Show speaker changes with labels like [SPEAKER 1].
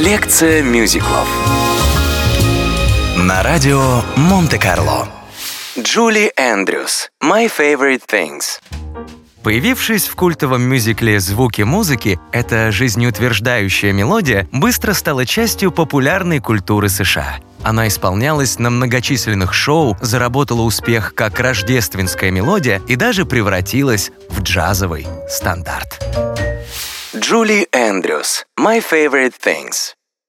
[SPEAKER 1] Коллекция мюзиклов На радио Монте-Карло Джули Эндрюс «My Favorite Things» Появившись в культовом мюзикле «Звуки музыки», эта жизнеутверждающая мелодия быстро стала частью популярной культуры США. Она исполнялась на многочисленных шоу, заработала успех как рождественская мелодия и даже превратилась в джазовый стандарт. Julie Andrews, My Favorite Things.